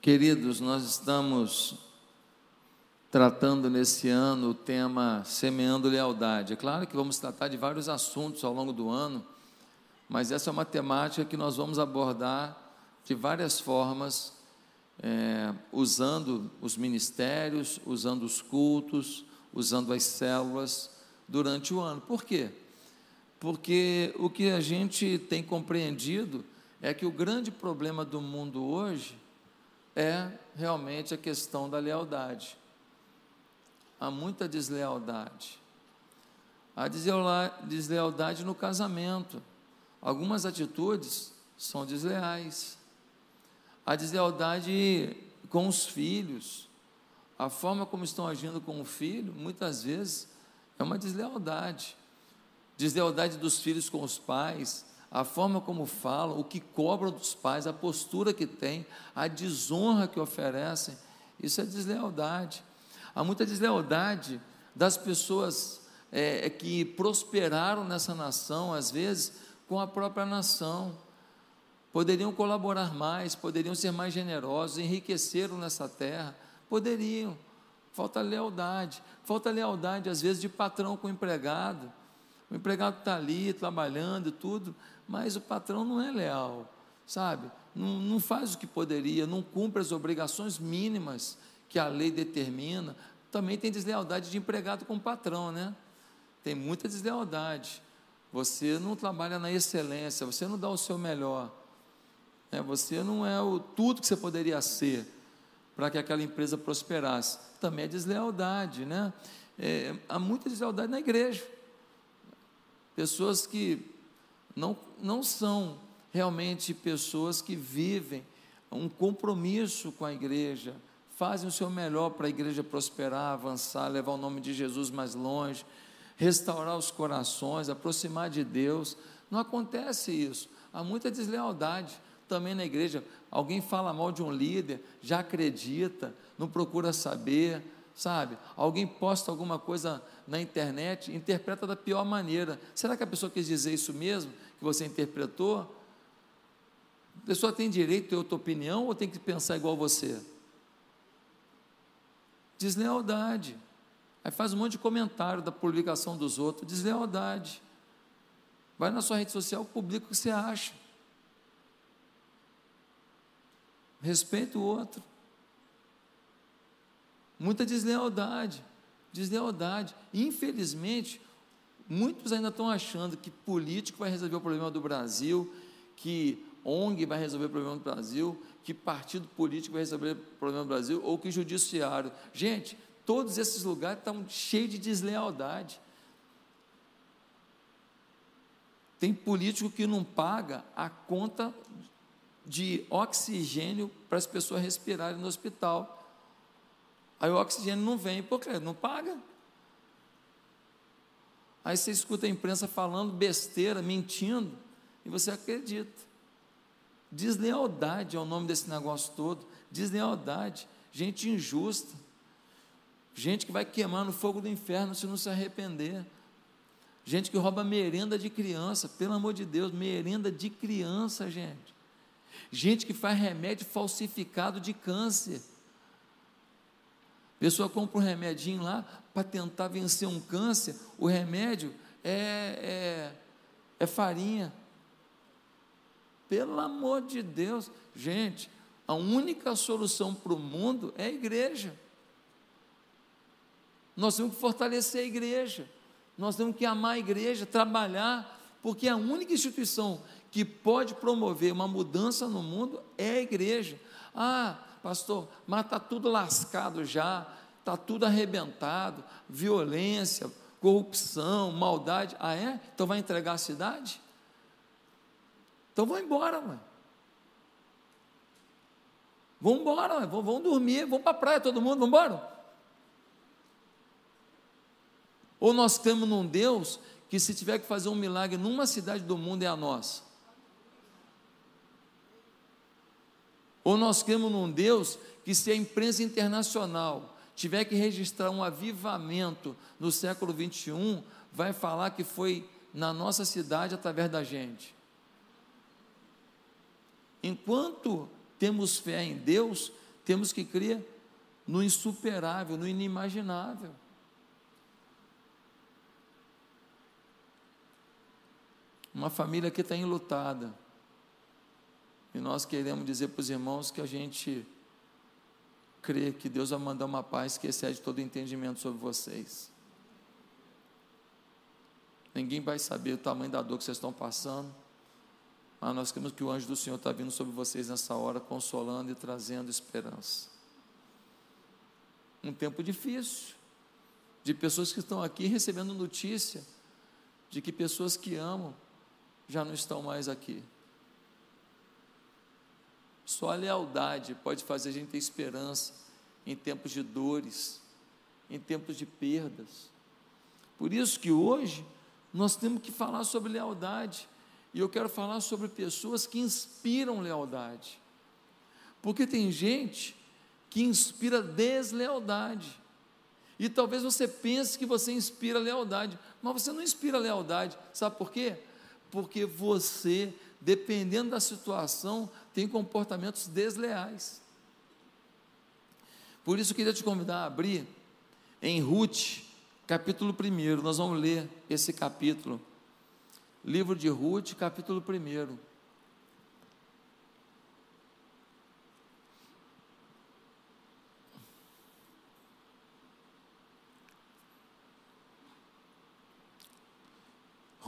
Queridos, nós estamos tratando nesse ano o tema Semeando Lealdade. É claro que vamos tratar de vários assuntos ao longo do ano, mas essa é uma temática que nós vamos abordar de várias formas, é, usando os ministérios, usando os cultos, usando as células durante o ano. Por quê? Porque o que a gente tem compreendido é que o grande problema do mundo hoje é realmente a questão da lealdade. Há muita deslealdade. Há deslealdade no casamento. Algumas atitudes são desleais. Há deslealdade com os filhos. A forma como estão agindo com o filho, muitas vezes, é uma deslealdade. Deslealdade dos filhos com os pais, a forma como falam, o que cobram dos pais, a postura que têm, a desonra que oferecem, isso é deslealdade. Há muita deslealdade das pessoas é, é, que prosperaram nessa nação, às vezes, com a própria nação. Poderiam colaborar mais, poderiam ser mais generosos, enriqueceram nessa terra, poderiam. Falta lealdade, falta lealdade, às vezes, de patrão com empregado. O empregado está ali trabalhando e tudo, mas o patrão não é leal, sabe? Não, não faz o que poderia, não cumpre as obrigações mínimas que a lei determina. Também tem deslealdade de empregado com o patrão, né? Tem muita deslealdade. Você não trabalha na excelência, você não dá o seu melhor. Né? Você não é o tudo que você poderia ser para que aquela empresa prosperasse. Também é deslealdade, né? É, há muita deslealdade na igreja. Pessoas que não, não são realmente pessoas que vivem um compromisso com a igreja, fazem o seu melhor para a igreja prosperar, avançar, levar o nome de Jesus mais longe, restaurar os corações, aproximar de Deus. Não acontece isso. Há muita deslealdade também na igreja. Alguém fala mal de um líder, já acredita, não procura saber, sabe? Alguém posta alguma coisa na internet, interpreta da pior maneira. Será que a pessoa quis dizer isso mesmo, que você interpretou? A pessoa tem direito a ter outra opinião ou tem que pensar igual você? Deslealdade. Aí faz um monte de comentário da publicação dos outros. Deslealdade. Vai na sua rede social, publica o que você acha. Respeita o outro muita deslealdade, deslealdade. Infelizmente, muitos ainda estão achando que político vai resolver o problema do Brasil, que ONG vai resolver o problema do Brasil, que partido político vai resolver o problema do Brasil, ou que judiciário. Gente, todos esses lugares estão cheios de deslealdade. Tem político que não paga a conta de oxigênio para as pessoas respirarem no hospital. Aí o oxigênio não vem, por quê? Não paga. Aí você escuta a imprensa falando besteira, mentindo, e você acredita. Deslealdade é o nome desse negócio todo. Deslealdade. Gente injusta. Gente que vai queimar no fogo do inferno se não se arrepender. Gente que rouba merenda de criança, pelo amor de Deus, merenda de criança, gente. Gente que faz remédio falsificado de câncer. Pessoa compra um remedinho lá para tentar vencer um câncer, o remédio é, é, é farinha. Pelo amor de Deus, gente, a única solução para o mundo é a igreja. Nós temos que fortalecer a igreja, nós temos que amar a igreja, trabalhar, porque a única instituição que pode promover uma mudança no mundo é a igreja. Ah, pastor, mas está tudo lascado já, está tudo arrebentado, violência, corrupção, maldade. Ah, é? Então vai entregar a cidade? Então vão embora, mãe. Vão embora, vão, vão dormir, vão para a praia todo mundo, vão embora. Ou nós temos num Deus que se tiver que fazer um milagre numa cidade do mundo é a nossa. Ou nós cremos num Deus que se a imprensa internacional tiver que registrar um avivamento no século 21, vai falar que foi na nossa cidade através da gente. Enquanto temos fé em Deus, temos que crer no insuperável, no inimaginável. Uma família que está enlutada. E nós queremos dizer para os irmãos que a gente crê que Deus vai mandar uma paz que excede todo entendimento sobre vocês. Ninguém vai saber o tamanho da dor que vocês estão passando. Mas nós queremos que o anjo do Senhor está vindo sobre vocês nessa hora, consolando e trazendo esperança. Um tempo difícil, de pessoas que estão aqui recebendo notícia de que pessoas que amam já não estão mais aqui. Só a lealdade pode fazer a gente ter esperança em tempos de dores, em tempos de perdas. Por isso que hoje nós temos que falar sobre lealdade. E eu quero falar sobre pessoas que inspiram lealdade. Porque tem gente que inspira deslealdade. E talvez você pense que você inspira lealdade, mas você não inspira lealdade. Sabe por quê? Porque você, dependendo da situação, tem comportamentos desleais. Por isso eu queria te convidar a abrir em Ruth, capítulo 1. Nós vamos ler esse capítulo. Livro de Ruth, capítulo 1.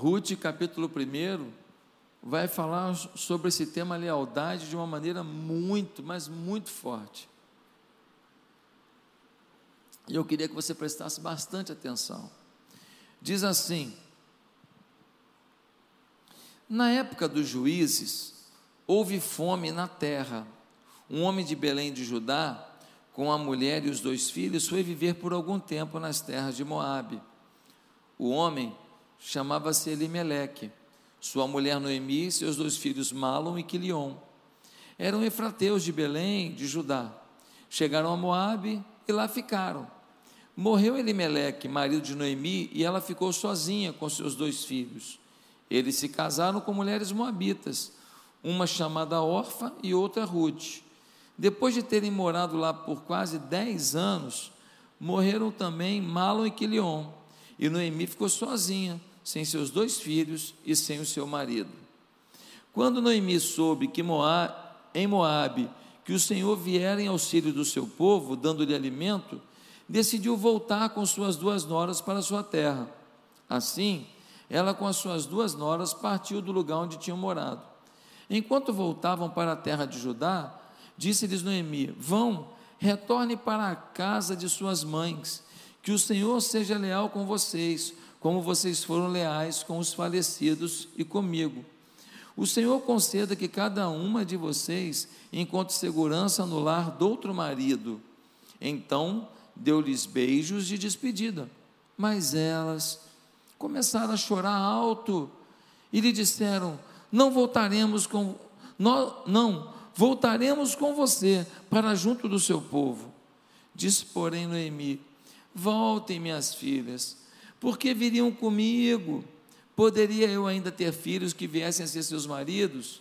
Ruth, capítulo 1, vai falar sobre esse tema lealdade de uma maneira muito, mas muito forte. E eu queria que você prestasse bastante atenção. Diz assim: Na época dos juízes, houve fome na terra. Um homem de Belém de Judá, com a mulher e os dois filhos, foi viver por algum tempo nas terras de Moabe. O homem chamava-se Elimeleque, sua mulher Noemi seus dois filhos Malom e Quilion. Eram efrateus de Belém, de Judá. Chegaram a Moabe e lá ficaram. Morreu Elimeleque, marido de Noemi, e ela ficou sozinha com seus dois filhos. Eles se casaram com mulheres moabitas, uma chamada Orfa e outra Ruth. Depois de terem morado lá por quase dez anos, morreram também Malon e Quilion, e Noemi ficou sozinha, sem seus dois filhos e sem o seu marido. Quando Noemi soube que Moab, em Moabe que o Senhor viera em auxílio do seu povo, dando-lhe alimento, decidiu voltar com suas duas noras para sua terra. Assim, ela com as suas duas noras partiu do lugar onde tinham morado. Enquanto voltavam para a terra de Judá, disse-lhes Noemi: Vão, retorne para a casa de suas mães, que o Senhor seja leal com vocês, como vocês foram leais com os falecidos e comigo. O Senhor conceda que cada uma de vocês encontre segurança no lar do outro marido. Então deu-lhes beijos de despedida. Mas elas começaram a chorar alto e lhe disseram: Não voltaremos com nós, não, voltaremos com você para junto do seu povo. Disse, porém, Noemi: Voltem, minhas filhas, porque viriam comigo. Poderia eu ainda ter filhos que viessem a ser seus maridos?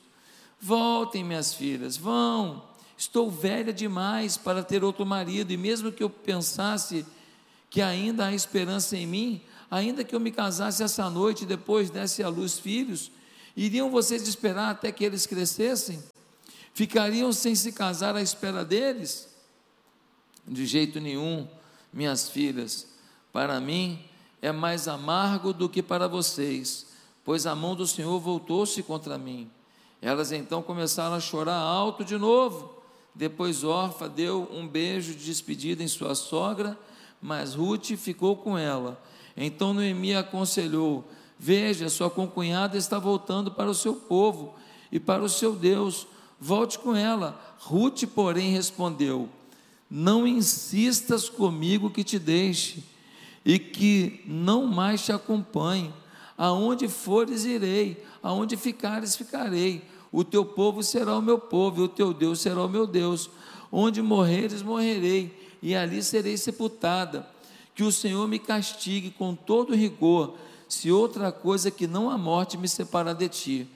Voltem, minhas filhas, vão Estou velha demais para ter outro marido, e mesmo que eu pensasse que ainda há esperança em mim, ainda que eu me casasse essa noite e depois desse à luz filhos, iriam vocês esperar até que eles crescessem? Ficariam sem se casar à espera deles? De jeito nenhum, minhas filhas, para mim é mais amargo do que para vocês, pois a mão do Senhor voltou-se contra mim. Elas então começaram a chorar alto de novo. Depois Orfa deu um beijo de despedida em sua sogra, mas Ruth ficou com ela. Então Noemi aconselhou: Veja, sua concunhada está voltando para o seu povo e para o seu Deus. Volte com ela. Ruth, porém, respondeu: Não insistas comigo que te deixe e que não mais te acompanhe. Aonde fores, irei, aonde ficares, ficarei o teu povo será o meu povo, e o teu Deus será o meu Deus. Onde morreres, morrerei, e ali serei sepultada. Que o Senhor me castigue com todo rigor, se outra coisa que não a morte me separa de ti.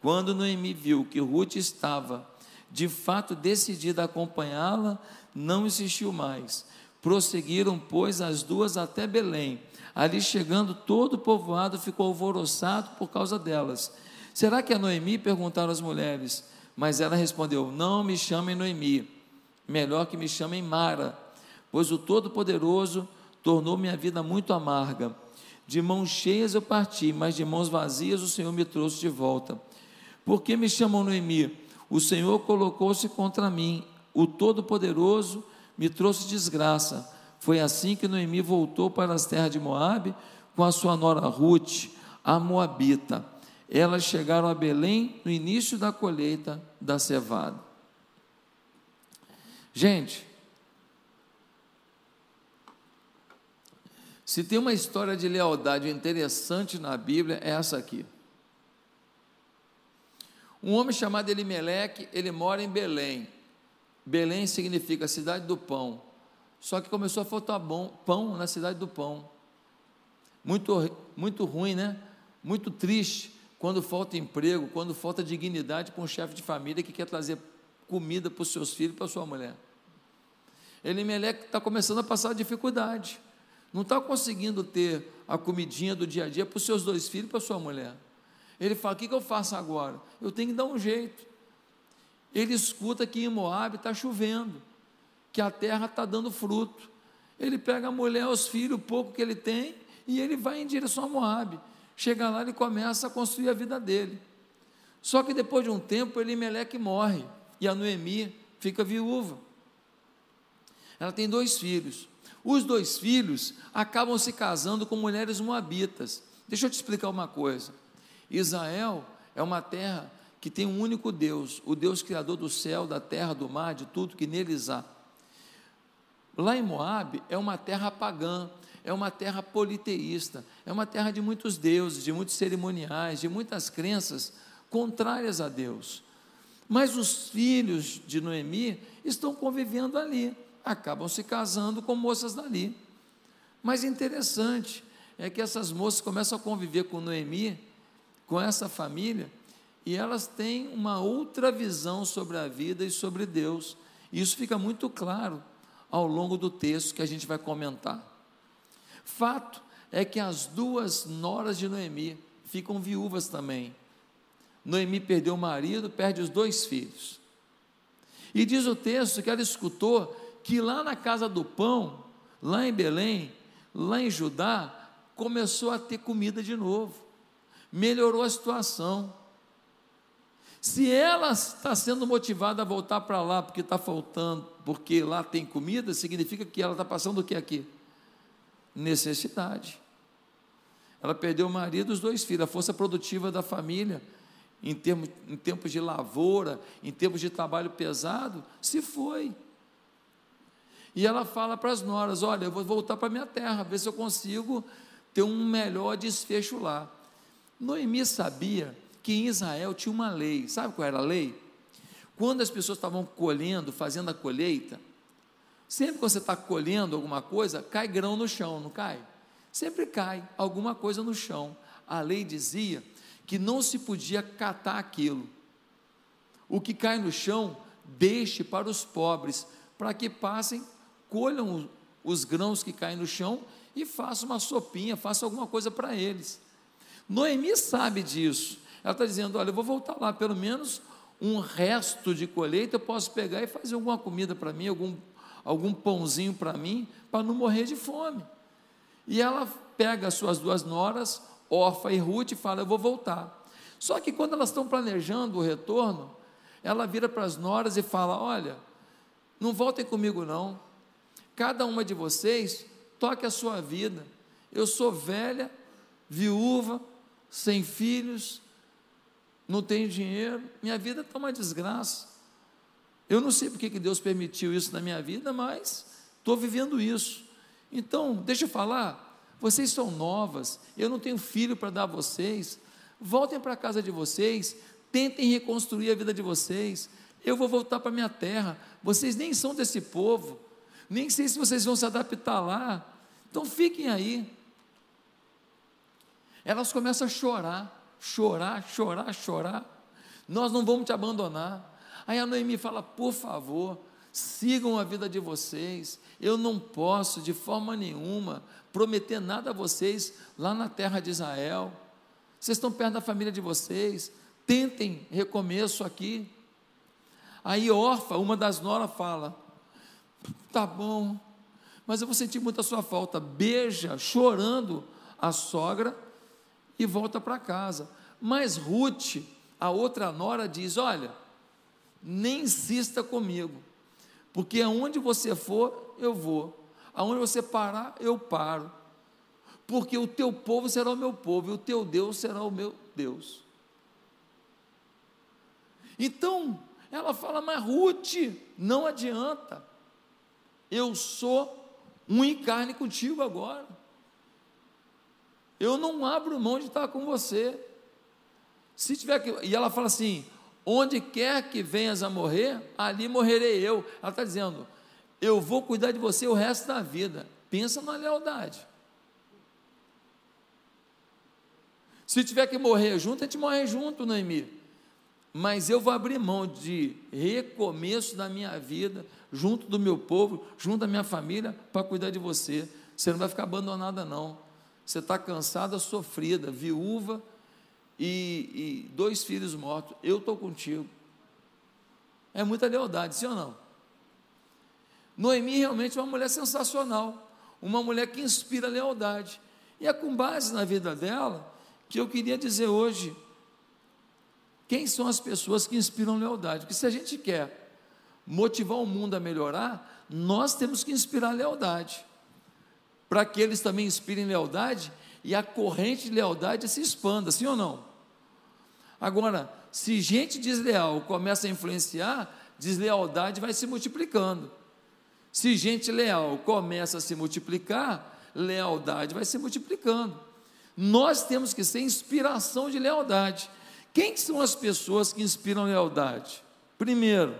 Quando Noemi viu que Ruth estava de fato decidida a acompanhá-la, não insistiu mais. Prosseguiram, pois, as duas até Belém. Ali chegando, todo o povoado ficou alvoroçado por causa delas. Será que é Noemi? perguntaram as mulheres. Mas ela respondeu: Não me chamem Noemi, melhor que me chamem Mara, pois o Todo-Poderoso tornou minha vida muito amarga. De mãos cheias eu parti, mas de mãos vazias o Senhor me trouxe de volta. Por que me chamam Noemi? O Senhor colocou-se contra mim, o Todo-Poderoso me trouxe desgraça. Foi assim que Noemi voltou para as terras de Moabe com a sua nora Ruth, a Moabita. Elas chegaram a Belém no início da colheita da cevada. Gente, se tem uma história de lealdade interessante na Bíblia, é essa aqui. Um homem chamado Elimeleque, ele mora em Belém. Belém significa cidade do pão. Só que começou a faltar bom, pão na cidade do pão. Muito, muito ruim, né? Muito triste quando falta emprego, quando falta dignidade para um chefe de família que quer trazer comida para os seus filhos, para a sua mulher. Elimeleque está começando a passar dificuldade. Não está conseguindo ter a comidinha do dia a dia para os seus dois filhos e para a sua mulher. Ele fala: o que, que eu faço agora? Eu tenho que dar um jeito. Ele escuta que em Moab está chovendo, que a terra está dando fruto. Ele pega a mulher, os filhos, o pouco que ele tem, e ele vai em direção a Moab. Chega lá, ele começa a construir a vida dele. Só que depois de um tempo, Elimeleque morre, e a Noemi fica viúva. Ela tem dois filhos. Os dois filhos acabam se casando com mulheres moabitas. Deixa eu te explicar uma coisa. Israel é uma terra que tem um único Deus, o Deus criador do céu, da terra, do mar, de tudo que neles há. Lá em Moab é uma terra pagã, é uma terra politeísta, é uma terra de muitos deuses, de muitos cerimoniais, de muitas crenças contrárias a Deus. Mas os filhos de Noemi estão convivendo ali, acabam se casando com moças dali. Mas interessante é que essas moças começam a conviver com Noemi com essa família e elas têm uma outra visão sobre a vida e sobre Deus. Isso fica muito claro ao longo do texto que a gente vai comentar. Fato é que as duas noras de Noemi ficam viúvas também. Noemi perdeu o marido, perde os dois filhos. E diz o texto que ela escutou que lá na casa do pão, lá em Belém, lá em Judá, começou a ter comida de novo melhorou a situação. Se ela está sendo motivada a voltar para lá porque está faltando, porque lá tem comida, significa que ela está passando o que aqui? Necessidade. Ela perdeu o marido e os dois filhos, a força produtiva da família, em, termos, em tempos de lavoura, em tempos de trabalho pesado, se foi. E ela fala para as noras: Olha, eu vou voltar para minha terra, ver se eu consigo ter um melhor desfecho lá. Noemi sabia que em Israel tinha uma lei. Sabe qual era a lei? Quando as pessoas estavam colhendo, fazendo a colheita, sempre que você está colhendo alguma coisa, cai grão no chão, não cai? Sempre cai alguma coisa no chão. A lei dizia que não se podia catar aquilo. O que cai no chão, deixe para os pobres, para que passem, colham os grãos que caem no chão e façam uma sopinha, façam alguma coisa para eles. Noemi sabe disso. Ela está dizendo: Olha, eu vou voltar lá, pelo menos um resto de colheita eu posso pegar e fazer alguma comida para mim, algum, algum pãozinho para mim, para não morrer de fome. E ela pega as suas duas noras, Orfa e Ruth, e fala: Eu vou voltar. Só que quando elas estão planejando o retorno, ela vira para as noras e fala: Olha, não voltem comigo não. Cada uma de vocês toque a sua vida. Eu sou velha, viúva, sem filhos, não tenho dinheiro, minha vida está uma desgraça. Eu não sei porque que Deus permitiu isso na minha vida, mas estou vivendo isso. Então, deixa eu falar, vocês são novas, eu não tenho filho para dar a vocês, voltem para a casa de vocês, tentem reconstruir a vida de vocês. Eu vou voltar para minha terra. Vocês nem são desse povo, nem sei se vocês vão se adaptar lá. Então fiquem aí elas começam a chorar, chorar, chorar, chorar. Nós não vamos te abandonar. Aí a Noemi fala: por favor, sigam a vida de vocês. Eu não posso, de forma nenhuma, prometer nada a vocês lá na terra de Israel. Vocês estão perto da família de vocês. Tentem recomeço aqui. Aí Orfa, uma das noras, fala: Tá bom, mas eu vou sentir muita sua falta. Beija, chorando, a sogra e volta para casa. Mas Ruth, a outra nora, diz: Olha, nem insista comigo, porque aonde você for, eu vou, aonde você parar, eu paro, porque o teu povo será o meu povo e o teu Deus será o meu Deus. Então, ela fala, mas Ruth, não adianta, eu sou um em carne contigo agora. Eu não abro mão de estar com você. Se tiver que, e ela fala assim: onde quer que venhas a morrer, ali morrerei eu. Ela está dizendo: eu vou cuidar de você o resto da vida. Pensa na lealdade. Se tiver que morrer junto, a gente morre junto, Noemi. Mas eu vou abrir mão de recomeço da minha vida, junto do meu povo, junto da minha família, para cuidar de você. Você não vai ficar abandonada, não. Você está cansada, sofrida, viúva e, e dois filhos mortos. Eu estou contigo. É muita lealdade, sim ou não? Noemi realmente é uma mulher sensacional, uma mulher que inspira lealdade. E é com base na vida dela que eu queria dizer hoje quem são as pessoas que inspiram lealdade. Porque se a gente quer motivar o mundo a melhorar, nós temos que inspirar lealdade, para que eles também inspirem lealdade e a corrente de lealdade se expanda, sim ou não? Agora, se gente desleal começa a influenciar, deslealdade vai se multiplicando. Se gente leal começa a se multiplicar, lealdade vai se multiplicando. Nós temos que ser inspiração de lealdade. Quem são as pessoas que inspiram lealdade? Primeiro,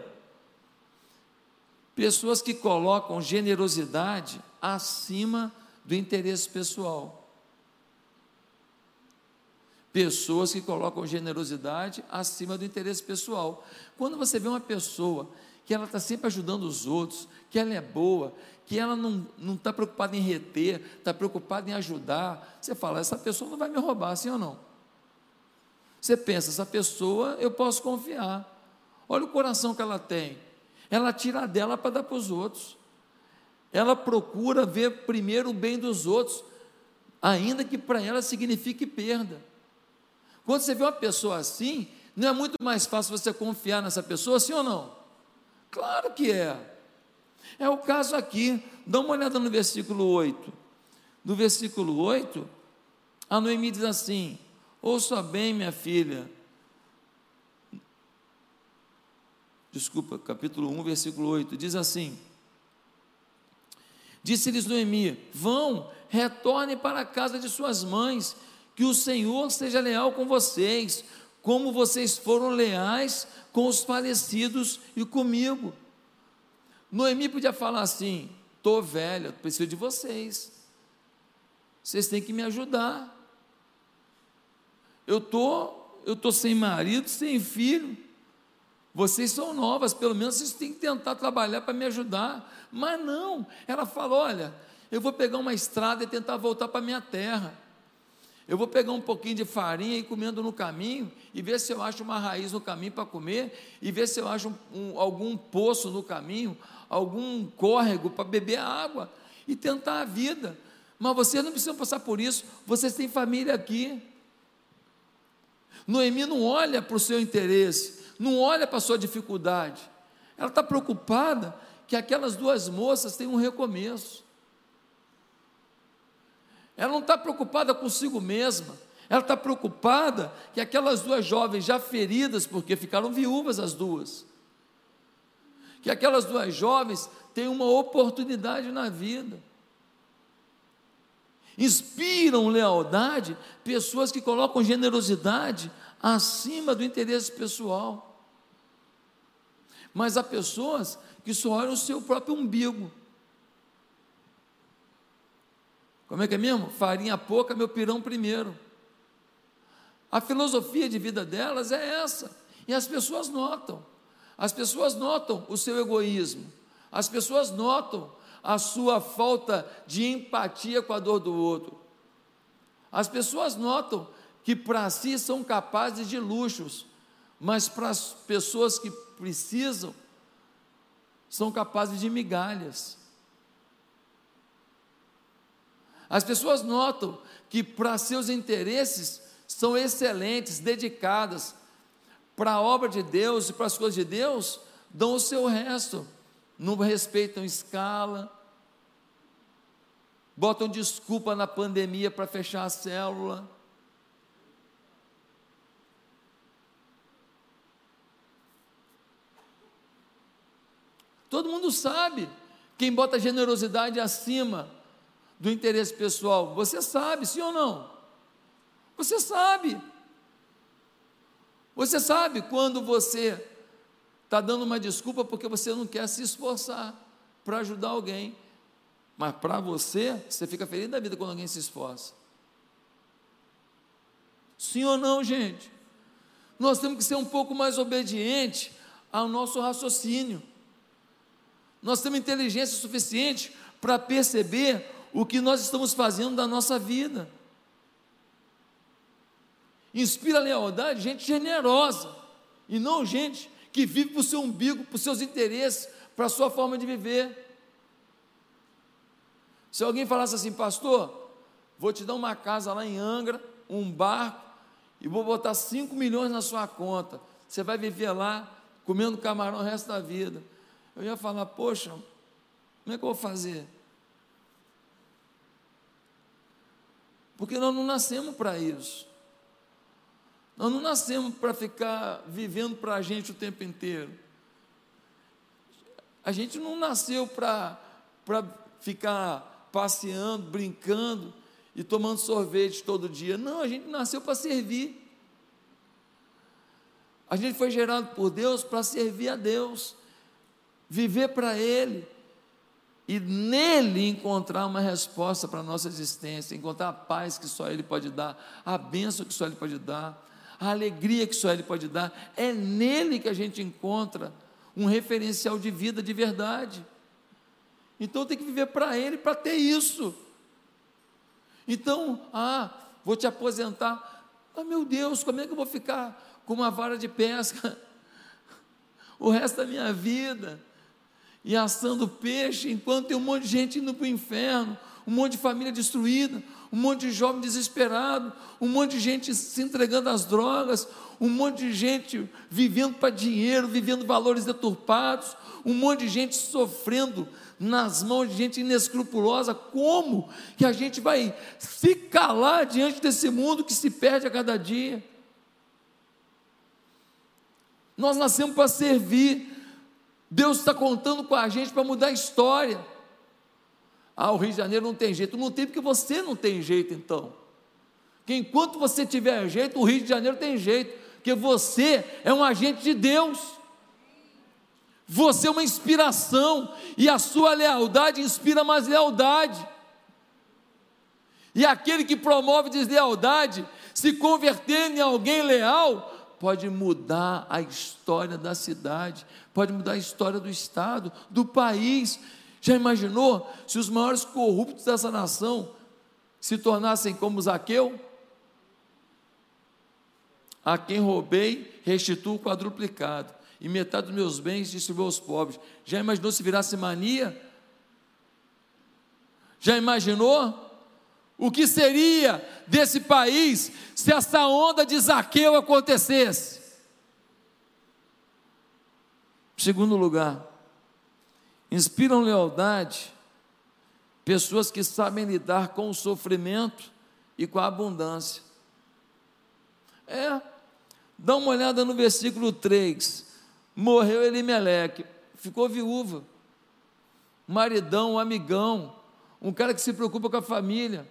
Pessoas que colocam generosidade acima do interesse pessoal. Pessoas que colocam generosidade acima do interesse pessoal. Quando você vê uma pessoa que ela está sempre ajudando os outros, que ela é boa, que ela não está preocupada em reter, está preocupada em ajudar, você fala, essa pessoa não vai me roubar, sim ou não? Você pensa, essa pessoa eu posso confiar. Olha o coração que ela tem ela tira dela para dar para os outros. Ela procura ver primeiro o bem dos outros, ainda que para ela signifique perda. Quando você vê uma pessoa assim, não é muito mais fácil você confiar nessa pessoa, sim ou não? Claro que é. É o caso aqui. Dá uma olhada no versículo 8. No versículo 8, a Noemi diz assim: Ouça bem, minha filha, desculpa, capítulo 1, versículo 8, diz assim: Disse-lhes Noemi: Vão, retornem para a casa de suas mães, que o Senhor seja leal com vocês, como vocês foram leais com os falecidos e comigo. Noemi podia falar assim: estou velha, preciso de vocês. Vocês têm que me ajudar. Eu tô, eu tô sem marido, sem filho. Vocês são novas, pelo menos vocês têm que tentar trabalhar para me ajudar. Mas não, ela falou: olha, eu vou pegar uma estrada e tentar voltar para minha terra. Eu vou pegar um pouquinho de farinha e comendo no caminho, e ver se eu acho uma raiz no caminho para comer, e ver se eu acho um, um, algum poço no caminho, algum córrego para beber água, e tentar a vida. Mas vocês não precisam passar por isso, vocês têm família aqui. Noemi não olha para o seu interesse, não olha para a sua dificuldade, ela está preocupada que aquelas duas moças tenham um recomeço. Ela não está preocupada consigo mesma, ela está preocupada que aquelas duas jovens já feridas, porque ficaram viúvas as duas, que aquelas duas jovens têm uma oportunidade na vida. Inspiram lealdade pessoas que colocam generosidade acima do interesse pessoal. Mas há pessoas que só olham o seu próprio umbigo. Como é que é mesmo? Farinha pouca, meu pirão primeiro. A filosofia de vida delas é essa. E as pessoas notam. As pessoas notam o seu egoísmo, as pessoas notam a sua falta de empatia com a dor do outro. As pessoas notam que para si são capazes de luxos, mas para as pessoas que precisam, são capazes de migalhas. As pessoas notam que para seus interesses são excelentes, dedicadas para a obra de Deus e para as coisas de Deus, dão o seu resto, não respeitam escala, botam desculpa na pandemia para fechar a célula. Todo mundo sabe quem bota generosidade acima do interesse pessoal. Você sabe, sim ou não? Você sabe. Você sabe quando você está dando uma desculpa porque você não quer se esforçar para ajudar alguém. Mas para você, você fica feliz da vida quando alguém se esforça. Sim ou não, gente? Nós temos que ser um pouco mais obedientes ao nosso raciocínio. Nós temos inteligência suficiente para perceber o que nós estamos fazendo da nossa vida. Inspira lealdade gente generosa, e não gente que vive para o seu umbigo, para os seus interesses, para a sua forma de viver. Se alguém falasse assim, pastor, vou te dar uma casa lá em Angra, um barco, e vou botar 5 milhões na sua conta, você vai viver lá comendo camarão o resto da vida. Eu ia falar, poxa, como é que eu vou fazer? Porque nós não nascemos para isso. Nós não nascemos para ficar vivendo para a gente o tempo inteiro. A gente não nasceu para ficar passeando, brincando e tomando sorvete todo dia. Não, a gente nasceu para servir. A gente foi gerado por Deus para servir a Deus, viver para Ele e nele encontrar uma resposta para a nossa existência, encontrar a paz que só Ele pode dar, a bênção que só Ele pode dar, a alegria que só Ele pode dar. É nele que a gente encontra um referencial de vida de verdade. Então tem que viver para Ele para ter isso. Então, ah, vou te aposentar. Ah, meu Deus, como é que eu vou ficar com uma vara de pesca o resto da minha vida? E assando peixe, enquanto tem um monte de gente indo para o inferno, um monte de família destruída, um monte de jovem desesperado, um monte de gente se entregando às drogas, um monte de gente vivendo para dinheiro, vivendo valores deturpados, um monte de gente sofrendo nas mãos de gente inescrupulosa. Como que a gente vai se calar diante desse mundo que se perde a cada dia? Nós nascemos para servir. Deus está contando com a gente para mudar a história. Ah, o Rio de Janeiro não tem jeito. Não tem porque você não tem jeito, então. Que enquanto você tiver jeito, o Rio de Janeiro tem jeito. Porque você é um agente de Deus. Você é uma inspiração. E a sua lealdade inspira mais lealdade. E aquele que promove deslealdade, se convertendo em alguém leal, pode mudar a história da cidade, pode mudar a história do estado, do país. Já imaginou se os maiores corruptos dessa nação se tornassem como Zaqueu? A quem roubei, restituo quadruplicado, e metade dos meus bens distribuo aos pobres. Já imaginou se virasse mania? Já imaginou? O que seria desse país se essa onda de Zaqueu acontecesse? Segundo lugar, inspiram lealdade pessoas que sabem lidar com o sofrimento e com a abundância. É, dá uma olhada no versículo 3. Morreu Elimeleque, ficou viúva. Maridão, amigão, um cara que se preocupa com a família,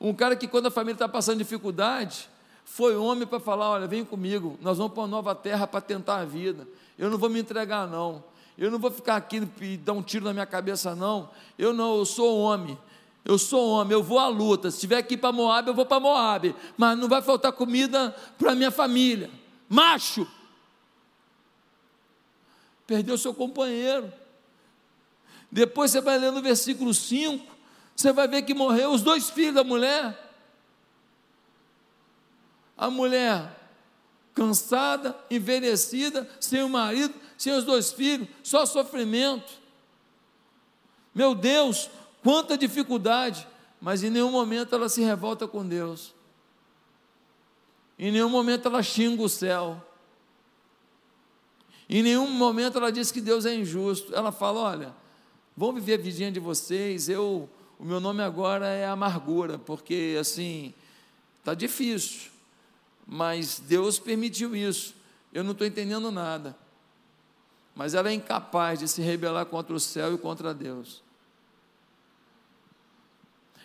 um cara que quando a família está passando dificuldade, foi homem para falar: olha, vem comigo, nós vamos para uma nova terra para tentar a vida. Eu não vou me entregar, não. Eu não vou ficar aqui e dar um tiro na minha cabeça, não. Eu não, eu sou homem. Eu sou homem, eu vou à luta. Se tiver ir para Moab, eu vou para Moab. Mas não vai faltar comida para minha família. Macho! perdeu seu companheiro. Depois você vai ler no versículo 5, você vai ver que morreu os dois filhos da mulher. A mulher cansada, envelhecida, sem o marido, sem os dois filhos, só sofrimento. Meu Deus, quanta dificuldade, mas em nenhum momento ela se revolta com Deus. Em nenhum momento ela xinga o céu. Em nenhum momento ela diz que Deus é injusto. Ela fala: olha, vão viver a vidinha de vocês. Eu, o meu nome agora é amargura, porque assim está difícil. Mas Deus permitiu isso. Eu não estou entendendo nada. Mas ela é incapaz de se rebelar contra o céu e contra Deus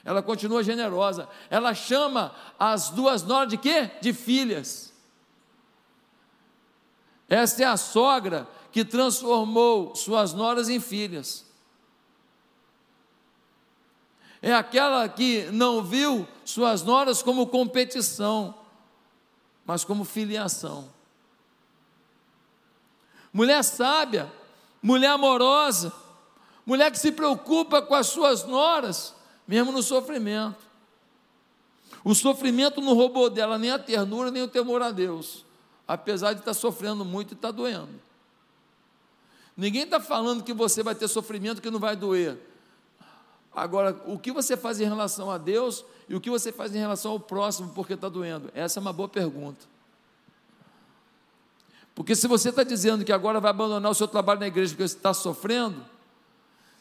ela continua generosa. Ela chama as duas noras de quê? De filhas. Esta é a sogra que transformou suas noras em filhas. É aquela que não viu suas noras como competição, mas como filiação. Mulher sábia, mulher amorosa, mulher que se preocupa com as suas noras, mesmo no sofrimento. O sofrimento não roubou dela nem a ternura, nem o temor a Deus, apesar de estar sofrendo muito e estar doendo. Ninguém está falando que você vai ter sofrimento que não vai doer. Agora, o que você faz em relação a Deus e o que você faz em relação ao próximo porque está doendo? Essa é uma boa pergunta. Porque se você está dizendo que agora vai abandonar o seu trabalho na igreja porque você está sofrendo,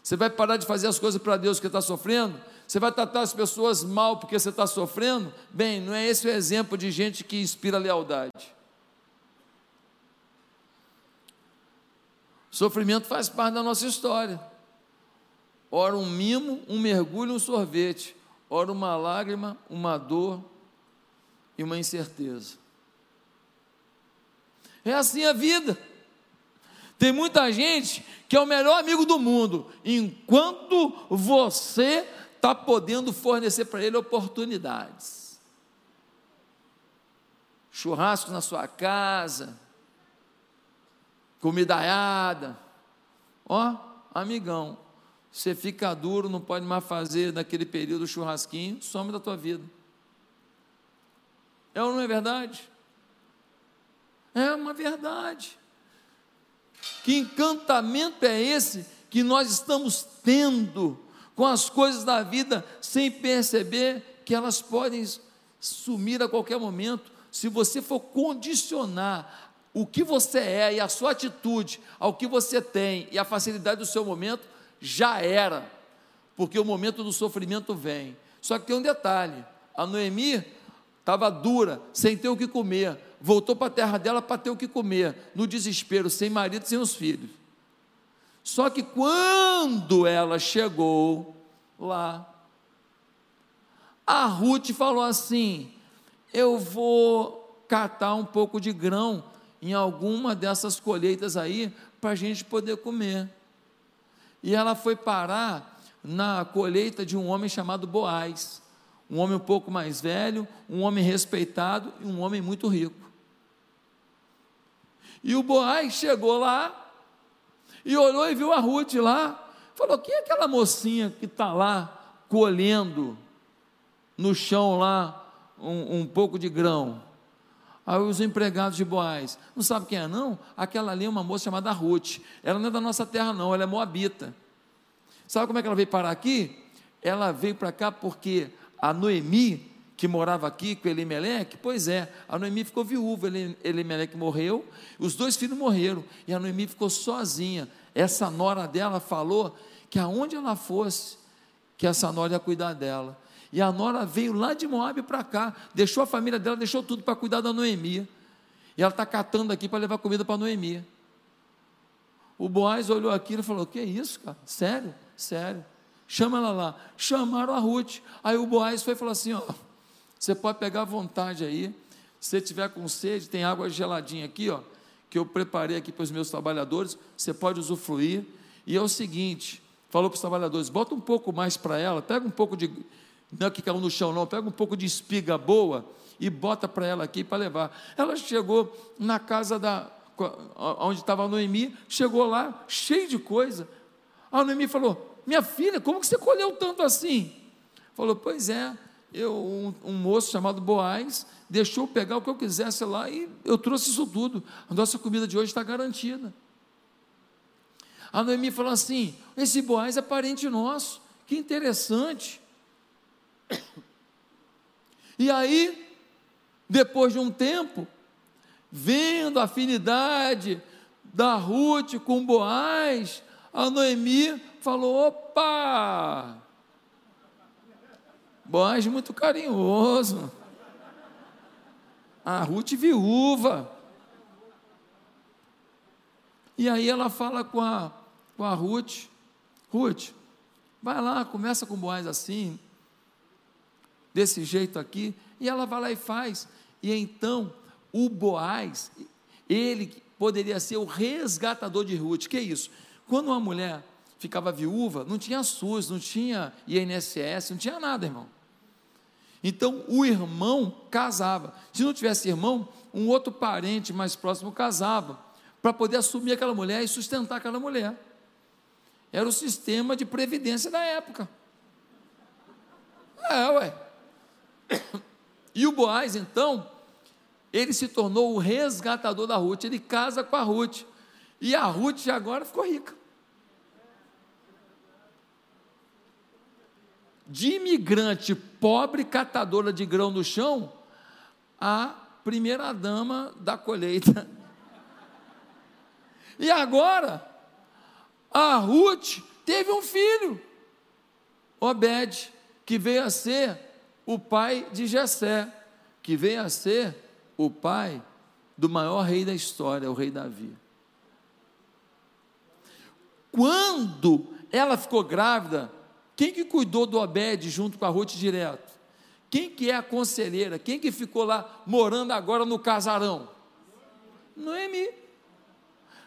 você vai parar de fazer as coisas para Deus porque está sofrendo, você vai tratar as pessoas mal porque você está sofrendo? Bem, não é esse o exemplo de gente que inspira lealdade. Sofrimento faz parte da nossa história. Ora um mimo, um mergulho, um sorvete. Ora uma lágrima, uma dor e uma incerteza. É assim a vida. Tem muita gente que é o melhor amigo do mundo, enquanto você está podendo fornecer para ele oportunidades. Churrasco na sua casa, comidaiada. Ó, amigão, você fica duro, não pode mais fazer naquele período churrasquinho, some da tua vida. É ou não é verdade? É uma verdade. Que encantamento é esse que nós estamos tendo com as coisas da vida sem perceber que elas podem sumir a qualquer momento. Se você for condicionar o que você é e a sua atitude ao que você tem e a facilidade do seu momento, já era, porque o momento do sofrimento vem. Só que tem um detalhe: a Noemi estava dura, sem ter o que comer, voltou para a terra dela para ter o que comer, no desespero, sem marido, sem os filhos. Só que quando ela chegou lá, a Ruth falou assim: Eu vou catar um pouco de grão em alguma dessas colheitas aí para a gente poder comer. E ela foi parar na colheita de um homem chamado Boaz, um homem um pouco mais velho, um homem respeitado e um homem muito rico. E o Boaz chegou lá e olhou e viu a Ruth lá. Falou: quem é aquela mocinha que está lá colhendo no chão lá um, um, pouco de grão? Aí os empregados de Boaz, não sabe quem é não? Aquela ali é uma moça chamada Ruth. Ela não é da nossa terra não, ela é moabita. Sabe como é que ela veio parar aqui? Ela veio para cá porque a Noemi que morava aqui com Elimeleque? Pois é, a Noemi ficou viúva, Elimeleque morreu, os dois filhos morreram, e a Noemi ficou sozinha. Essa nora dela falou que aonde ela fosse, que essa nora ia cuidar dela. E a nora veio lá de Moab para cá, deixou a família dela, deixou tudo para cuidar da Noemi. E ela está catando aqui para levar comida para Noemi. O Boaz olhou aquilo e falou: Que é isso, cara? Sério? Sério. Chama ela lá. Chamaram a Ruth. Aí o Boaz foi e falou assim: Ó você pode pegar à vontade aí. Se você tiver com sede, tem água geladinha aqui, ó, que eu preparei aqui para os meus trabalhadores. Você pode usufruir. E é o seguinte: falou para os trabalhadores, bota um pouco mais para ela, pega um pouco de. Não é que caiu no chão, não, pega um pouco de espiga boa e bota para ela aqui para levar. Ela chegou na casa da onde estava a Noemi, chegou lá cheio de coisa. A Noemi falou: Minha filha, como que você colheu tanto assim? Falou: Pois é, eu, um, um moço chamado Boaz deixou pegar o que eu quisesse lá e eu trouxe isso tudo. A nossa comida de hoje está garantida. A Noemi falou assim: esse Boaz é parente nosso, que interessante. E aí, depois de um tempo, vendo a afinidade da Ruth com Boaz, a Noemi falou: opa! Boaz muito carinhoso. A Ruth viúva. E aí ela fala com a, com a Ruth: Ruth, vai lá, começa com Boaz assim, desse jeito aqui. E ela vai lá e faz. E então, o Boaz, ele poderia ser o resgatador de Ruth. Que é isso? Quando uma mulher ficava viúva, não tinha SUS, não tinha INSS, não tinha nada, irmão. Então o irmão casava. Se não tivesse irmão, um outro parente mais próximo casava, para poder assumir aquela mulher e sustentar aquela mulher. Era o sistema de previdência da época. É, ué. E o Boaz, então, ele se tornou o resgatador da Ruth. Ele casa com a Ruth. E a Ruth agora ficou rica. de imigrante pobre catadora de grão no chão a primeira dama da colheita. E agora, a Ruth teve um filho, Obed, que veio a ser o pai de Jessé, que veio a ser o pai do maior rei da história, o rei Davi. Quando ela ficou grávida, quem que cuidou do Obed junto com a Ruth direto? Quem que é a conselheira? Quem que ficou lá morando agora no casarão? Noemi.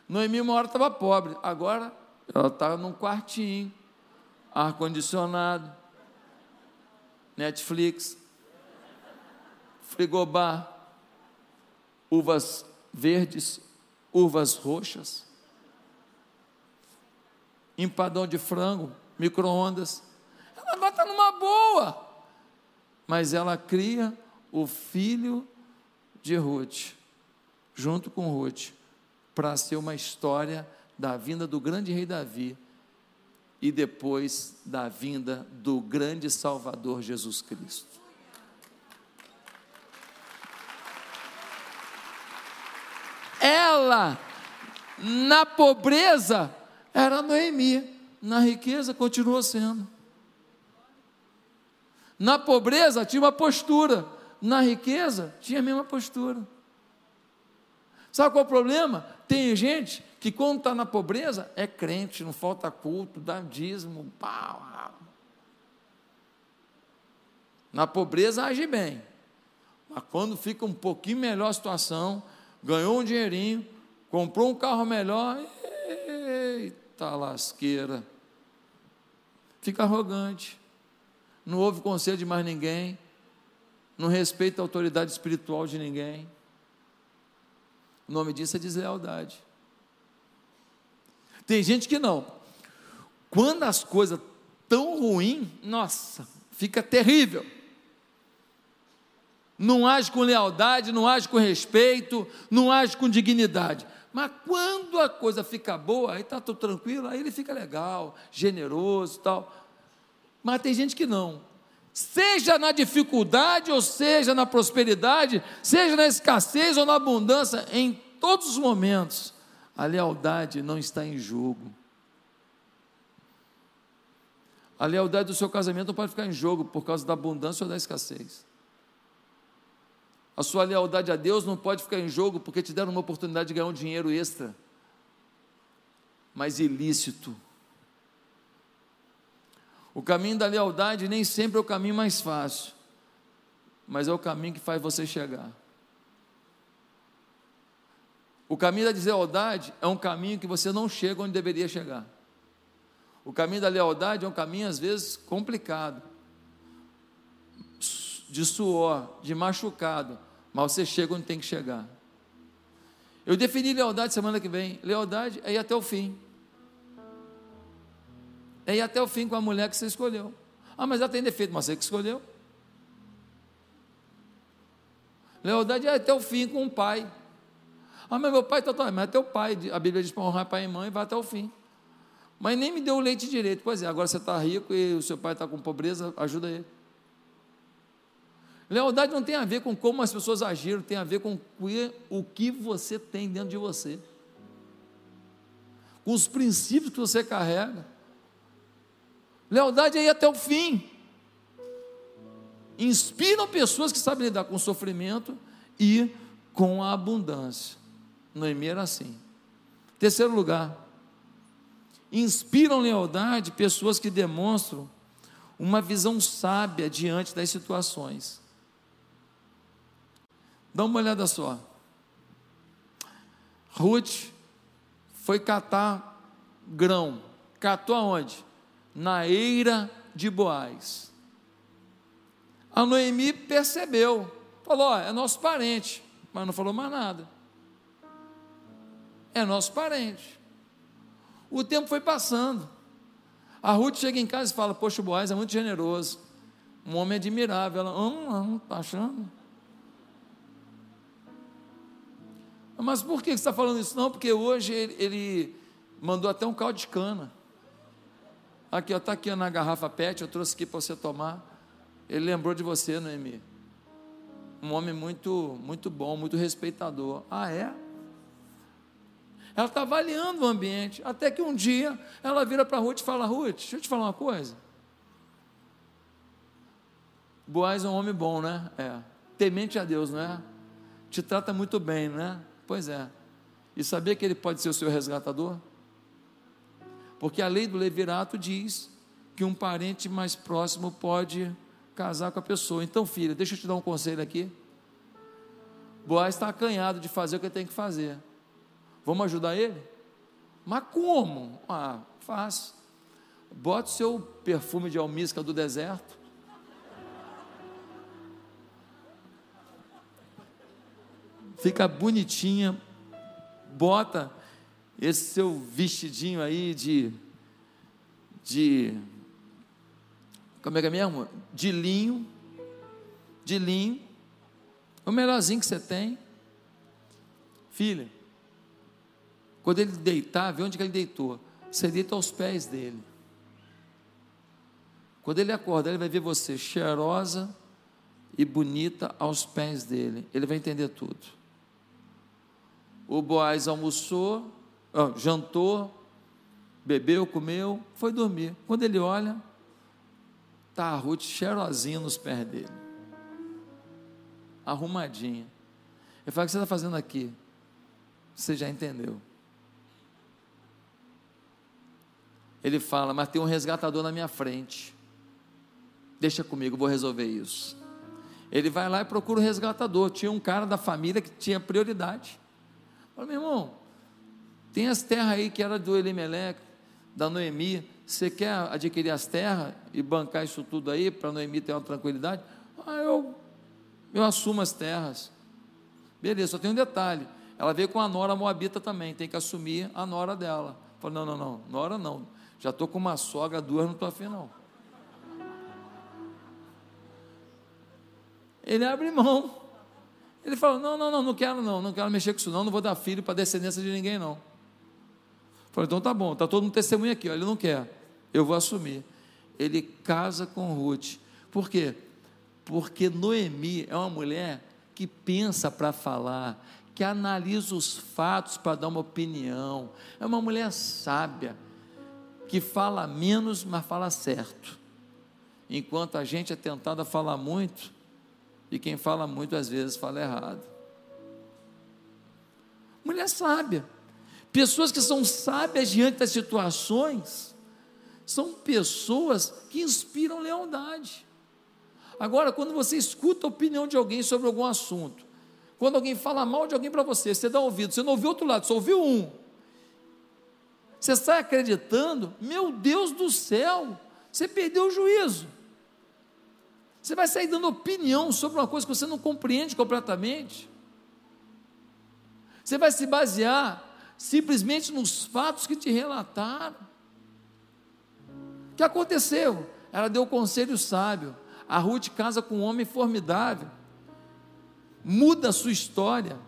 Noemi uma hora estava pobre, agora ela está num quartinho, ar-condicionado, Netflix, frigobar, uvas verdes, uvas roxas, empadão de frango, micro-ondas. Ela estar numa boa. Mas ela cria o filho de Ruth, junto com Ruth, para ser uma história da vinda do grande rei Davi e depois da vinda do grande Salvador Jesus Cristo. Ela, na pobreza, era Noemi na riqueza continua sendo. Na pobreza tinha uma postura, na riqueza tinha a mesma postura. Sabe qual é o problema? Tem gente que quando está na pobreza é crente, não falta culto, dá dízimo, pau. Na pobreza age bem. Mas quando fica um pouquinho melhor a situação, ganhou um dinheirinho, comprou um carro melhor, eita lasqueira fica arrogante, não ouve conselho de mais ninguém, não respeita a autoridade espiritual de ninguém. O nome disso é deslealdade. Tem gente que não. Quando as coisas tão ruins, nossa, fica terrível. Não age com lealdade, não age com respeito, não age com dignidade. Mas quando a coisa fica boa, aí está tudo tranquilo, aí ele fica legal, generoso tal. Mas tem gente que não. Seja na dificuldade, ou seja na prosperidade, seja na escassez ou na abundância, em todos os momentos, a lealdade não está em jogo. A lealdade do seu casamento não pode ficar em jogo por causa da abundância ou da escassez. A sua lealdade a Deus não pode ficar em jogo porque te deram uma oportunidade de ganhar um dinheiro extra, mas ilícito. O caminho da lealdade nem sempre é o caminho mais fácil, mas é o caminho que faz você chegar. O caminho da deslealdade é um caminho que você não chega onde deveria chegar. O caminho da lealdade é um caminho, às vezes, complicado, de suor, de machucado, mas você chega onde tem que chegar. Eu defini lealdade semana que vem. Lealdade é ir até o fim. É ir até o fim com a mulher que você escolheu. Ah, mas ela tem defeito, mas você que escolheu. Lealdade é até o fim com o pai. Ah, mas meu pai está mas é teu pai. A Bíblia diz para honrar pai e mãe, vai até o fim. Mas nem me deu o leite direito. Pois é, agora você está rico e o seu pai está com pobreza, ajuda ele. Lealdade não tem a ver com como as pessoas agiram, tem a ver com o que você tem dentro de você. Com os princípios que você carrega. Lealdade é ir até o fim. Inspiram pessoas que sabem lidar com o sofrimento e com a abundância. Noemi era assim. Terceiro lugar, inspiram lealdade pessoas que demonstram uma visão sábia diante das situações. Dá uma olhada só. Ruth foi catar grão. Catou aonde? Na eira de Boaz. A Noemi percebeu, falou: ó, é nosso parente, mas não falou mais nada. É nosso parente. O tempo foi passando. A Ruth chega em casa e fala: Poxa, o Boaz é muito generoso. Um homem admirável. Ela, hum, não, está achando? Mas por que você está falando isso? Não, porque hoje ele, ele mandou até um caldo de cana. Aqui, está aqui na garrafa PET, eu trouxe aqui para você tomar. Ele lembrou de você, Noemi. Um homem muito, muito bom, muito respeitador. Ah, é? Ela está avaliando o ambiente. Até que um dia ela vira para Ruth e fala: Ruth, deixa eu te falar uma coisa. Boaz é um homem bom, né? É. Temente a Deus, não é? Te trata muito bem, né? Pois é. E sabia que ele pode ser o seu resgatador? Porque a lei do levirato diz que um parente mais próximo pode casar com a pessoa. Então, filha, deixa eu te dar um conselho aqui. Boaz está acanhado de fazer o que ele tem que fazer. Vamos ajudar ele? Mas como? Ah, fácil. Bota o seu perfume de almíscar do deserto. Fica bonitinha. Bota esse seu vestidinho aí de de como é que é mesmo? De linho, de linho, o melhorzinho que você tem. Filha, quando ele deitar, vê onde que ele deitou. Você deita aos pés dele. Quando ele acordar, ele vai ver você cheirosa e bonita aos pés dele. Ele vai entender tudo. O Boaz almoçou, jantou, bebeu, comeu, foi dormir. Quando ele olha, está a Ruth cheirosinha nos pés dele. Arrumadinha. Ele fala: O que você está fazendo aqui? Você já entendeu. Ele fala: Mas tem um resgatador na minha frente. Deixa comigo, vou resolver isso. Ele vai lá e procura o resgatador. Tinha um cara da família que tinha prioridade. Fala, meu irmão, tem as terras aí que era do Elimelec, da Noemi. Você quer adquirir as terras e bancar isso tudo aí para Noemi ter uma tranquilidade? Ah, eu, eu assumo as terras. Beleza, só tem um detalhe. Ela veio com a nora moabita também, tem que assumir a nora dela. Falei, não, não, não, nora não. Já estou com uma sogra, duas, não estou afim, não. Ele abre mão. Ele fala: Não, não, não, não quero, não, não quero mexer com isso, não, não vou dar filho para descendência de ninguém, não. Falei, então tá bom, está todo mundo testemunho aqui, ele não quer, eu vou assumir. Ele casa com Ruth. Por quê? Porque Noemi é uma mulher que pensa para falar, que analisa os fatos para dar uma opinião, é uma mulher sábia que fala menos, mas fala certo. Enquanto a gente é tentado a falar muito, e quem fala muito às vezes fala errado. Mulher sábia. Pessoas que são sábias diante das situações, são pessoas que inspiram lealdade. Agora, quando você escuta a opinião de alguém sobre algum assunto, quando alguém fala mal de alguém para você, você dá ouvido, você não ouviu outro lado, só ouviu um. Você está acreditando? Meu Deus do céu, você perdeu o juízo. Você vai sair dando opinião sobre uma coisa que você não compreende completamente. Você vai se basear simplesmente nos fatos que te relataram. O que aconteceu? Ela deu conselho sábio. A Ruth casa com um homem formidável. Muda a sua história.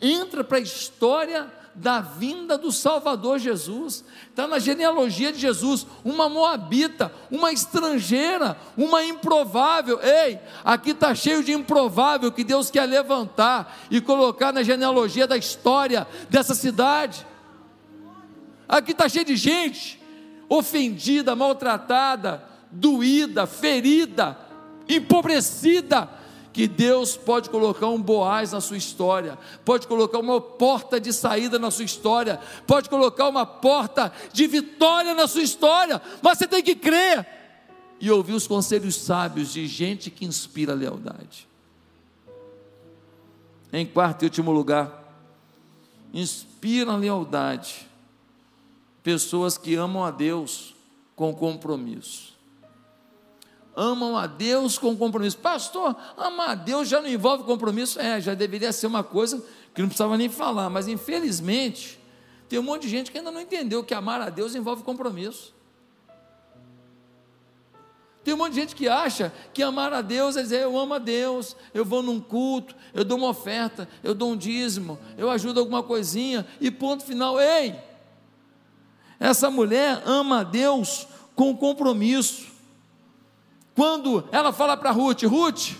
Entra para a história da vinda do Salvador Jesus. Está na genealogia de Jesus, uma moabita, uma estrangeira, uma improvável. Ei, aqui está cheio de improvável que Deus quer levantar e colocar na genealogia da história dessa cidade. Aqui está cheio de gente ofendida, maltratada, doída, ferida, empobrecida que Deus pode colocar um Boaz na sua história, pode colocar uma porta de saída na sua história, pode colocar uma porta de vitória na sua história, mas você tem que crer e ouvir os conselhos sábios de gente que inspira lealdade. Em quarto e último lugar, inspira lealdade pessoas que amam a Deus com compromisso amam a Deus com compromisso. Pastor, amar a Deus já não envolve compromisso? É, já deveria ser uma coisa que não precisava nem falar, mas infelizmente tem um monte de gente que ainda não entendeu que amar a Deus envolve compromisso. Tem um monte de gente que acha que amar a Deus é dizer eu amo a Deus, eu vou num culto, eu dou uma oferta, eu dou um dízimo, eu ajudo alguma coisinha e ponto final. Ei! Essa mulher ama a Deus com compromisso. Quando ela fala para Ruth: Ruth,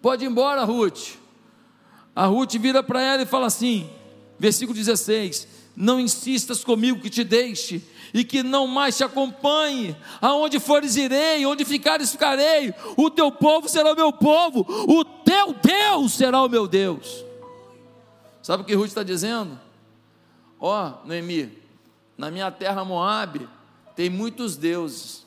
pode ir embora, Ruth. A Ruth vira para ela e fala assim, versículo 16: Não insistas comigo que te deixe e que não mais te acompanhe. Aonde fores irei, onde ficares ficarei. O teu povo será o meu povo, o teu Deus será o meu Deus. Sabe o que Ruth está dizendo? Ó, oh, Noemi, na minha terra Moabe tem muitos deuses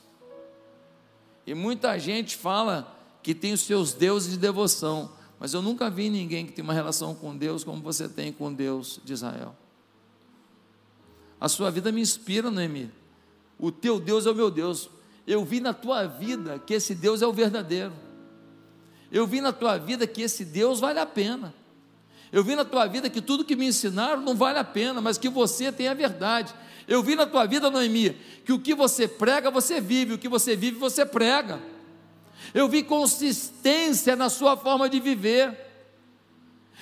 e muita gente fala que tem os seus deuses de devoção, mas eu nunca vi ninguém que tem uma relação com Deus como você tem com Deus de Israel. A sua vida me inspira, Noemi. O teu Deus é o meu Deus. Eu vi na tua vida que esse Deus é o verdadeiro. Eu vi na tua vida que esse Deus vale a pena. Eu vi na tua vida que tudo que me ensinaram não vale a pena, mas que você tem a verdade. Eu vi na tua vida, Noemi, que o que você prega, você vive, o que você vive, você prega. Eu vi consistência na sua forma de viver.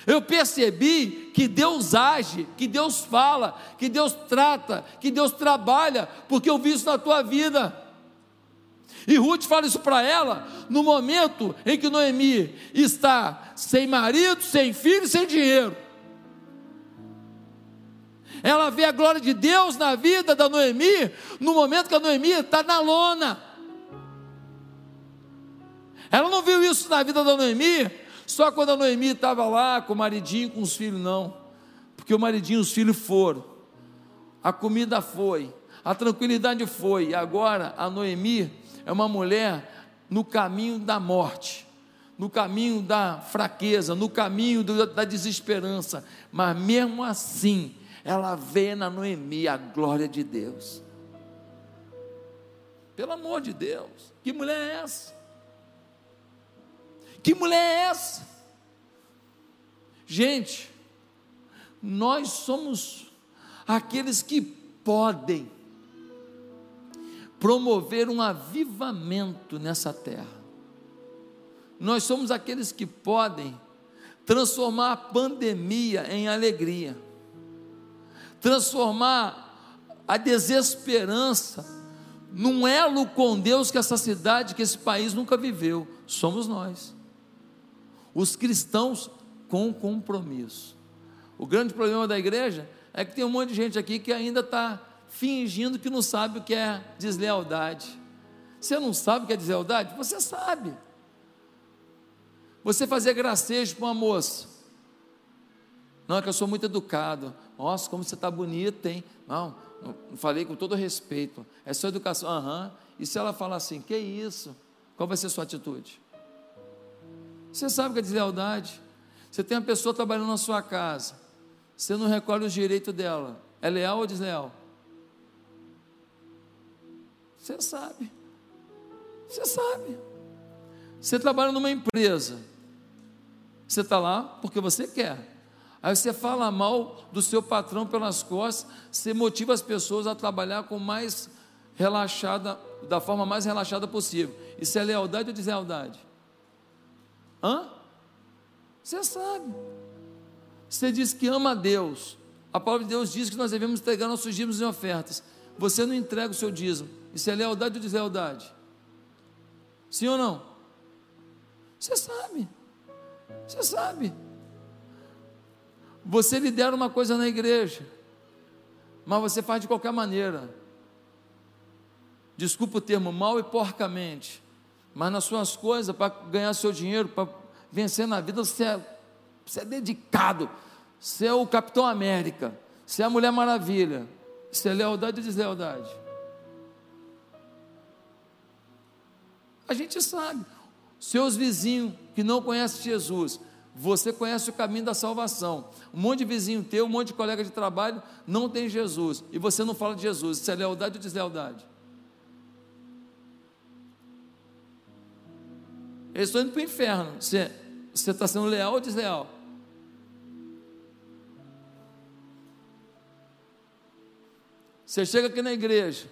Eu percebi que Deus age, que Deus fala, que Deus trata, que Deus trabalha, porque eu vi isso na tua vida. E Ruth fala isso para ela no momento em que Noemi está sem marido, sem filho, sem dinheiro ela vê a glória de Deus na vida da Noemi, no momento que a Noemi está na lona. Ela não viu isso na vida da Noemi só quando a Noemi estava lá com o maridinho, com os filhos, não. Porque o maridinho e os filhos foram, a comida foi, a tranquilidade foi, e agora a Noemi é uma mulher no caminho da morte, no caminho da fraqueza, no caminho da desesperança, mas mesmo assim, ela vê na Noemi a glória de Deus. Pelo amor de Deus, que mulher é essa? Que mulher é essa? Gente, nós somos aqueles que podem promover um avivamento nessa terra. Nós somos aqueles que podem transformar a pandemia em alegria transformar a desesperança num elo com Deus que essa cidade, que esse país nunca viveu. Somos nós. Os cristãos com compromisso. O grande problema da igreja é que tem um monte de gente aqui que ainda está fingindo que não sabe o que é deslealdade. Você não sabe o que é deslealdade? Você sabe. Você fazer gracejo para uma moça. Não, é que eu sou muito educado. Nossa, como você está bonita, hein? Não, falei com todo respeito. É sua educação. Aham. Uhum. E se ela falar assim, que isso? Qual vai ser a sua atitude? Você sabe que é deslealdade. Você tem uma pessoa trabalhando na sua casa. Você não recolhe os direitos dela. É leal ou desleal? Você sabe. Você sabe. Você trabalha numa empresa. Você está lá porque você quer. Aí você fala mal do seu patrão pelas costas, você motiva as pessoas a trabalhar com mais relaxada, da forma mais relaxada possível. Isso é lealdade ou deslealdade? Hã? Você sabe. Você diz que ama a Deus. A palavra de Deus diz que nós devemos entregar nossos dízimos em ofertas. Você não entrega o seu dízimo. Isso é lealdade ou deslealdade? Sim ou não? Você sabe. Você sabe. Você lidera uma coisa na igreja, mas você faz de qualquer maneira. Desculpa o termo, mal e porcamente. Mas nas suas coisas, para ganhar seu dinheiro, para vencer na vida, você é, você é dedicado. Você é o Capitão América. Você é a Mulher Maravilha. Isso é lealdade ou deslealdade? A gente sabe. Seus vizinhos que não conhecem Jesus, você conhece o caminho da salvação. Um monte de vizinho teu, um monte de colega de trabalho não tem Jesus. E você não fala de Jesus. Isso é lealdade ou deslealdade? Eles estão indo para o inferno. Você está sendo leal ou desleal? Você chega aqui na igreja,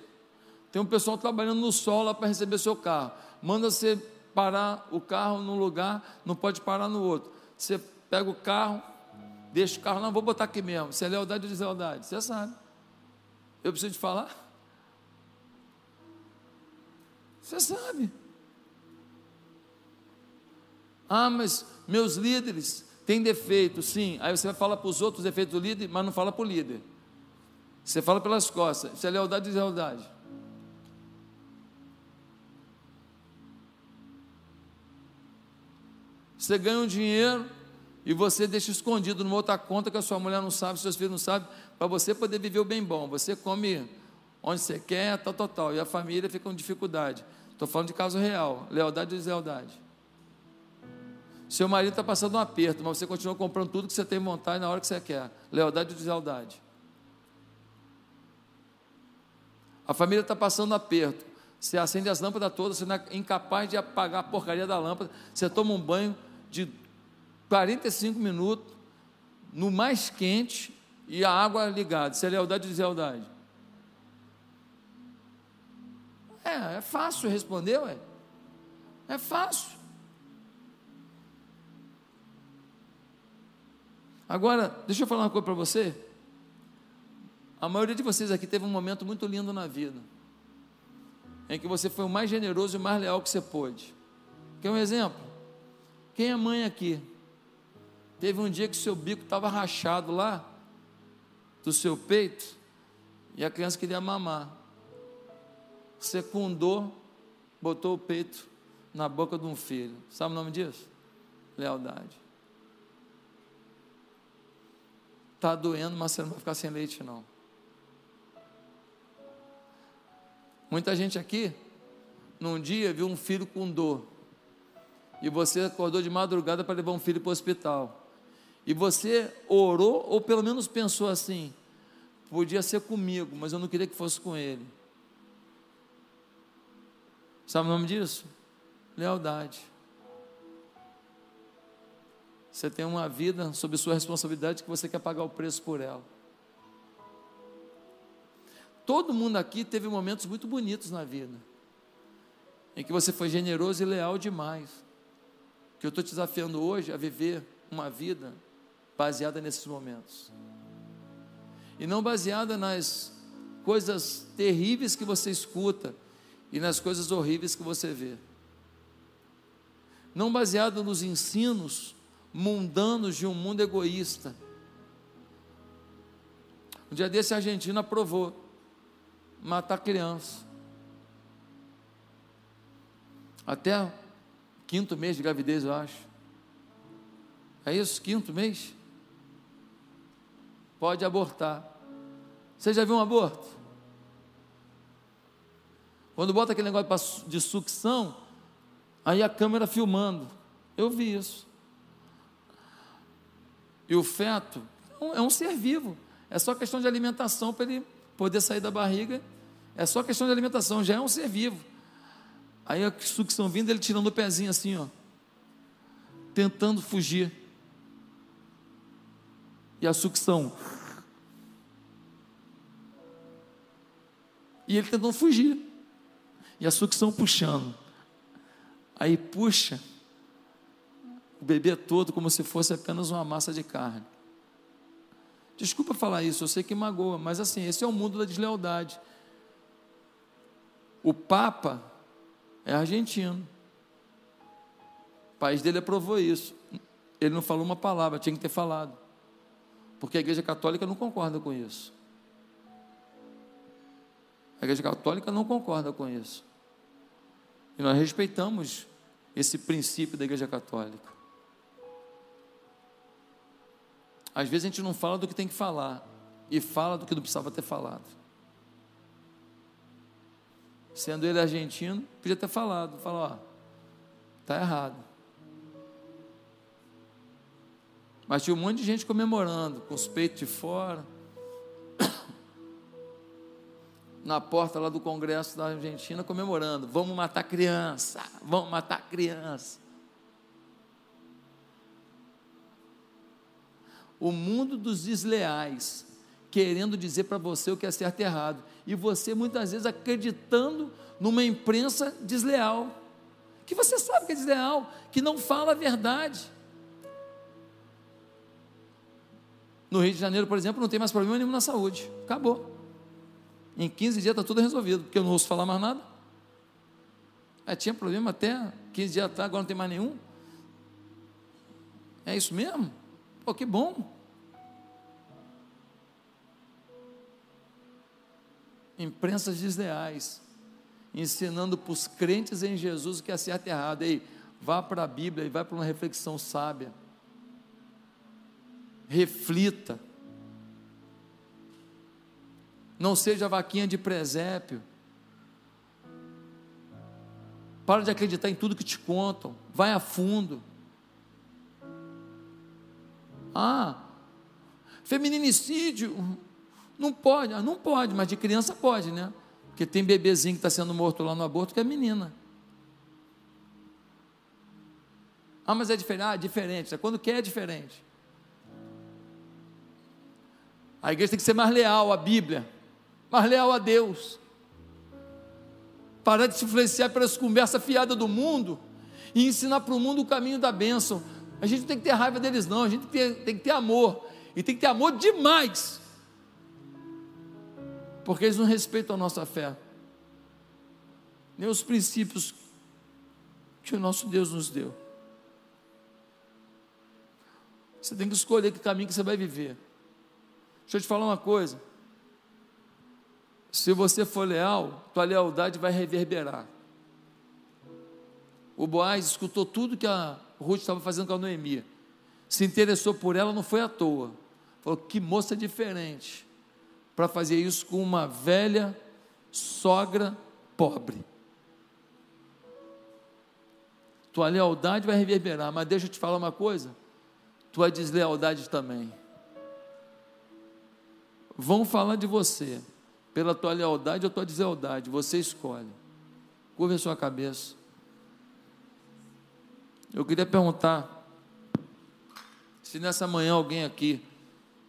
tem um pessoal trabalhando no sol lá para receber seu carro. Manda você parar o carro num lugar, não pode parar no outro. Você pega o carro, deixa o carro, não, vou botar aqui mesmo. Isso é lealdade ou deslealdade? Você sabe. Eu preciso te falar? Você sabe. Ah, mas meus líderes têm defeito, sim. Aí você vai falar para os outros defeitos do líder, mas não fala para o líder. Você fala pelas costas. Isso é lealdade e deslealdade. Você ganha um dinheiro e você deixa escondido numa outra conta que a sua mulher não sabe, seus filhos não sabem, para você poder viver o bem bom. Você come onde você quer, tal, tal, tal. E a família fica com dificuldade. Estou falando de caso real, lealdade e deslealdade. Seu marido está passando um aperto, mas você continua comprando tudo que você tem vontade na hora que você quer. Lealdade e deslealdade. A família está passando um aperto. Você acende as lâmpadas todas, você é incapaz de apagar a porcaria da lâmpada. Você toma um banho de 45 minutos, no mais quente, e a água ligada. Isso é lealdade ou deslealdade? É, é fácil responder, ué. É fácil. Agora, deixa eu falar uma coisa para você. A maioria de vocês aqui teve um momento muito lindo na vida, em que você foi o mais generoso e o mais leal que você pôde. Quer um exemplo? Quem é mãe aqui? Teve um dia que seu bico estava rachado lá, do seu peito, e a criança queria mamar. Dor, botou o peito na boca de um filho. Sabe o nome disso? Lealdade. Está doendo, mas você não vai ficar sem leite, não. Muita gente aqui, num dia, viu um filho com dor. E você acordou de madrugada para levar um filho para o hospital. E você orou, ou pelo menos pensou assim: podia ser comigo, mas eu não queria que fosse com ele. Sabe o nome disso? Lealdade. Você tem uma vida sob sua responsabilidade que você quer pagar o preço por ela. Todo mundo aqui teve momentos muito bonitos na vida, em que você foi generoso e leal demais. Que eu estou te desafiando hoje a viver uma vida baseada nesses momentos, e não baseada nas coisas terríveis que você escuta e nas coisas horríveis que você vê. Não baseado nos ensinos mundanos de um mundo egoísta. Um dia desse a Argentina aprovou matar criança. Até quinto mês de gravidez, eu acho. É isso? Quinto mês? Pode abortar. Você já viu um aborto? Quando bota aquele negócio de sucção, aí a câmera filmando. Eu vi isso. E o feto é um ser vivo. É só questão de alimentação para ele poder sair da barriga é só questão de alimentação, já é um ser vivo. Aí a sucção vindo, ele tirando o pezinho assim, ó, tentando fugir. e a sucção. E ele tentando fugir. E a sucção puxando. Aí puxa o bebê todo como se fosse apenas uma massa de carne. Desculpa falar isso, eu sei que magoa, mas assim, esse é o mundo da deslealdade. O Papa é argentino. O país dele aprovou isso. Ele não falou uma palavra, tinha que ter falado. Porque a Igreja Católica não concorda com isso. A Igreja Católica não concorda com isso. E nós respeitamos esse princípio da Igreja Católica. Às vezes a gente não fala do que tem que falar e fala do que não precisava ter falado. Sendo ele argentino, podia ter falado, falar, ó, tá errado. Mas tinha um monte de gente comemorando, com os peitos de fora. Na porta lá do Congresso da Argentina, comemorando: vamos matar criança, vamos matar criança. O mundo dos desleais, querendo dizer para você o que é certo e errado, e você muitas vezes acreditando numa imprensa desleal, que você sabe que é desleal, que não fala a verdade. No Rio de Janeiro, por exemplo, não tem mais problema nenhum na saúde. Acabou. Em 15 dias está tudo resolvido, porque eu não ouço falar mais nada. É, tinha problema até 15 dias atrás, agora não tem mais nenhum. É isso mesmo? Pô, que bom. Imprensas desleais, ensinando para os crentes em Jesus o que é certo e errado. Ei, vá para a Bíblia e vai para uma reflexão sábia reflita. Não seja vaquinha de presépio. Para de acreditar em tudo que te contam. Vai a fundo. Ah, feminicídio. Não pode. Ah, não pode, mas de criança pode, né? Porque tem bebezinho que está sendo morto lá no aborto que é menina. Ah, mas é diferente. Ah, diferente. Quando quer é diferente. A igreja tem que ser mais leal à Bíblia, mais leal a Deus. Parar de se influenciar pelas conversas fiadas do mundo e ensinar para o mundo o caminho da bênção. A gente não tem que ter raiva deles, não, a gente tem, tem que ter amor. E tem que ter amor demais. Porque eles não respeitam a nossa fé, nem os princípios que o nosso Deus nos deu. Você tem que escolher que caminho que você vai viver. Deixa eu te falar uma coisa. Se você for leal, tua lealdade vai reverberar. O Boaz escutou tudo que a Ruth estava fazendo com a Noemi. Se interessou por ela, não foi à toa. Falou: que moça diferente para fazer isso com uma velha sogra pobre. Tua lealdade vai reverberar, mas deixa eu te falar uma coisa: tua deslealdade também vão falar de você, pela tua lealdade ou tua deslealdade, você escolhe. Curva a sua cabeça. Eu queria perguntar se nessa manhã alguém aqui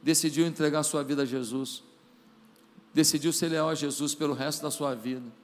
decidiu entregar sua vida a Jesus, decidiu ser leal a Jesus pelo resto da sua vida.